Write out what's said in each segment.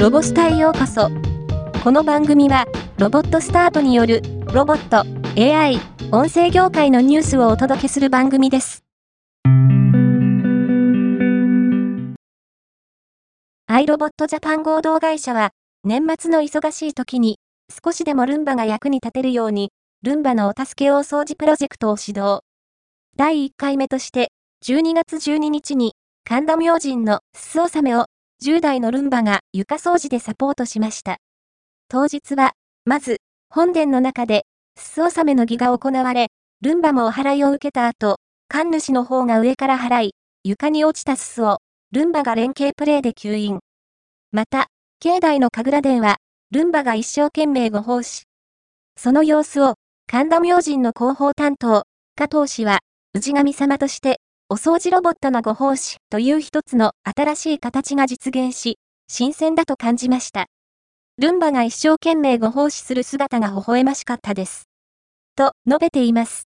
ロボスタへようこそ。この番組は、ロボットスタートによる、ロボット、AI、音声業界のニュースをお届けする番組です。アイロボットジャパン合同会社は、年末の忙しい時に、少しでもルンバが役に立てるように、ルンバのお助け大掃除プロジェクトを指導。第1回目として、12月12日に、神田明神のすす納めを10代のルンバが床掃除でサポートしました。当日は、まず、本殿の中で、すす納めの儀が行われ、ルンバもお祓いを受けた後、神主の方が上から払い、床に落ちたすすを、ルンバが連携プレイで吸引。また、境内の神楽殿は、ルンバが一生懸命ご奉仕。その様子を、神田明神の広報担当、加藤氏は、氏神様として、お掃除ロボットのご奉仕という一つの新しい形が実現し、新鮮だと感じました。ルンバが一生懸命ご奉仕する姿が微笑ましかったです。と述べています。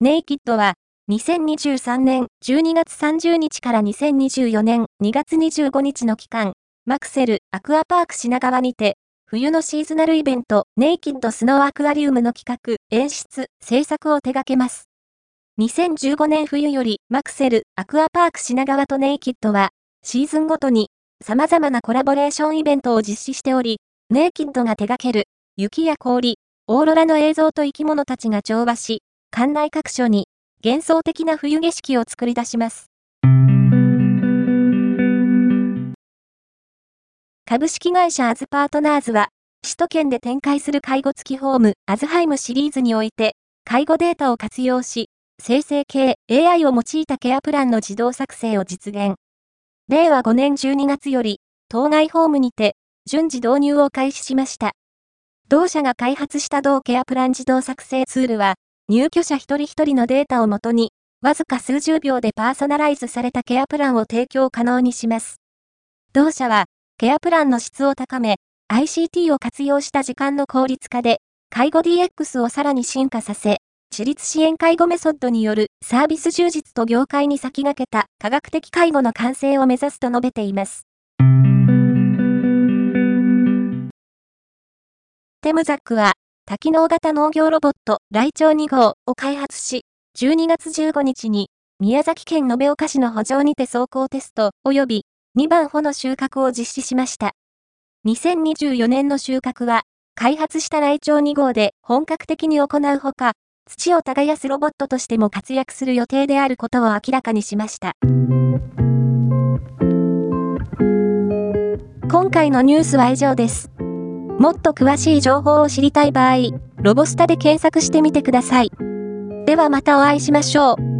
ネイキッドは、2023年12月30日から2024年2月25日の期間、マクセルアクアパーク品川にて、冬のシーズナルイベント、ネイキッドスノーアクアリウムの企画、演出、制作を手掛けます。2015年冬より、マクセル、アクアパーク品川とネイキッドは、シーズンごとに、様々なコラボレーションイベントを実施しており、ネイキッドが手掛ける、雪や氷、オーロラの映像と生き物たちが調和し、館内各所に、幻想的な冬景色を作り出します。株式会社アズパートナーズは、首都圏で展開する介護付きホームアズハイムシリーズにおいて、介護データを活用し、生成系 AI を用いたケアプランの自動作成を実現。令和5年12月より、当該ホームにて、順次導入を開始しました。同社が開発した同ケアプラン自動作成ツールは、入居者一人一人のデータをもとに、わずか数十秒でパーソナライズされたケアプランを提供可能にします。同社は、ケアプランの質を高め、ICT を活用した時間の効率化で、介護 DX をさらに進化させ、自立支援介護メソッドによるサービス充実と業界に先駆けた科学的介護の完成を目指すと述べています。テムザックは、多機能型農業ロボット、ライチョウ2号を開発し、12月15日に、宮崎県延岡市の補助にて走行テスト、及び2番穂の収穫を実施しました。2024年の収穫は、開発したライチョウ2号で本格的に行うほか、土を耕すロボットとしても活躍する予定であることを明らかにしました。今回のニュースは以上です。もっと詳しい情報を知りたい場合、ロボスタで検索してみてください。ではまたお会いしましょう。